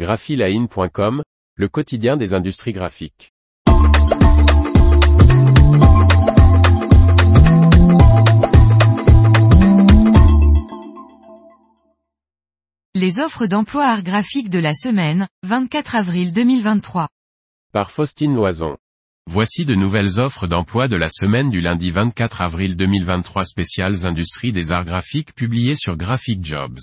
graphiline.com, le quotidien des industries graphiques. Les offres d'emploi art graphique de la semaine, 24 avril 2023. Par Faustine Loison. Voici de nouvelles offres d'emploi de la semaine du lundi 24 avril 2023 spéciales industries des arts graphiques publiées sur Graphic Jobs.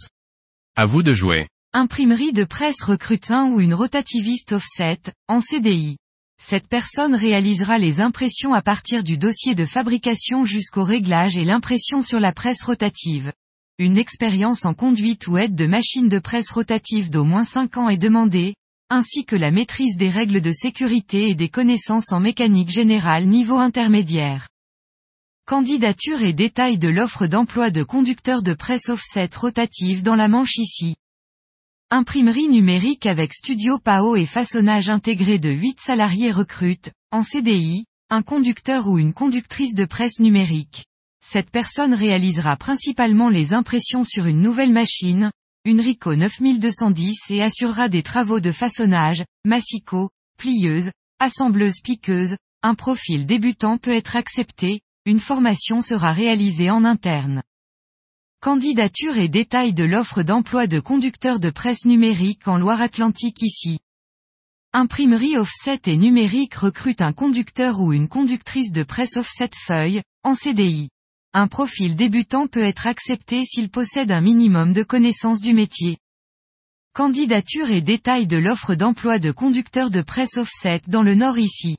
À vous de jouer. Imprimerie de presse recrute ou une rotativiste offset, en CDI. Cette personne réalisera les impressions à partir du dossier de fabrication jusqu'au réglage et l'impression sur la presse rotative. Une expérience en conduite ou aide de machine de presse rotative d'au moins 5 ans est demandée, ainsi que la maîtrise des règles de sécurité et des connaissances en mécanique générale niveau intermédiaire. Candidature et détails de l'offre d'emploi de conducteur de presse offset rotative dans la manche ici. Imprimerie numérique avec studio PAO et façonnage intégré de 8 salariés recrutent, en CDI, un conducteur ou une conductrice de presse numérique. Cette personne réalisera principalement les impressions sur une nouvelle machine, une Rico 9210 et assurera des travaux de façonnage, massicot, plieuse, assembleuse piqueuse, un profil débutant peut être accepté, une formation sera réalisée en interne. Candidature et détails de l'offre d'emploi de conducteur de presse numérique en Loire-Atlantique ici. Imprimerie offset et numérique recrute un conducteur ou une conductrice de presse offset feuille, en CDI. Un profil débutant peut être accepté s'il possède un minimum de connaissances du métier. Candidature et détails de l'offre d'emploi de conducteur de presse offset dans le Nord ici.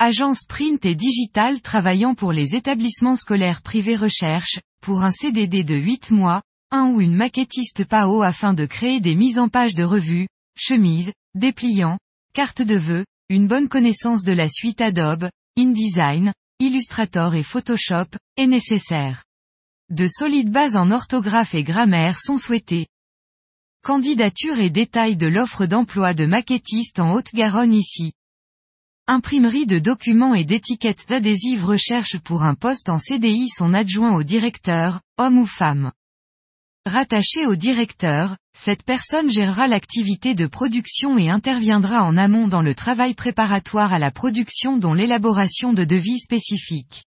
Agence print et digital travaillant pour les établissements scolaires privés recherche, pour un CDD de 8 mois, un ou une maquettiste PAO afin de créer des mises en page de revues, chemises, dépliants, cartes de vœux, une bonne connaissance de la suite Adobe, InDesign, Illustrator et Photoshop, est nécessaire. De solides bases en orthographe et grammaire sont souhaitées. Candidature et détails de l'offre d'emploi de maquettiste en Haute-Garonne ici. Imprimerie de documents et d'étiquettes d'adhésives recherche pour un poste en CDI son adjoint au directeur, homme ou femme. Rattaché au directeur, cette personne gérera l'activité de production et interviendra en amont dans le travail préparatoire à la production dont l'élaboration de devis spécifiques.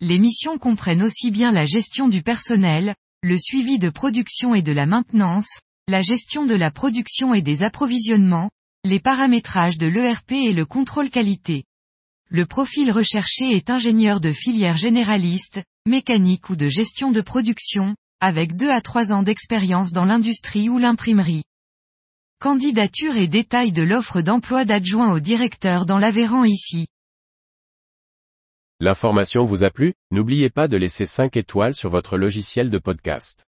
Les missions comprennent aussi bien la gestion du personnel, le suivi de production et de la maintenance, la gestion de la production et des approvisionnements, les paramétrages de l'ERP et le contrôle qualité. Le profil recherché est ingénieur de filière généraliste, mécanique ou de gestion de production, avec 2 à 3 ans d'expérience dans l'industrie ou l'imprimerie. Candidature et détails de l'offre d'emploi d'adjoint au directeur dans l'Aveyron ici. L'information vous a plu? N'oubliez pas de laisser 5 étoiles sur votre logiciel de podcast.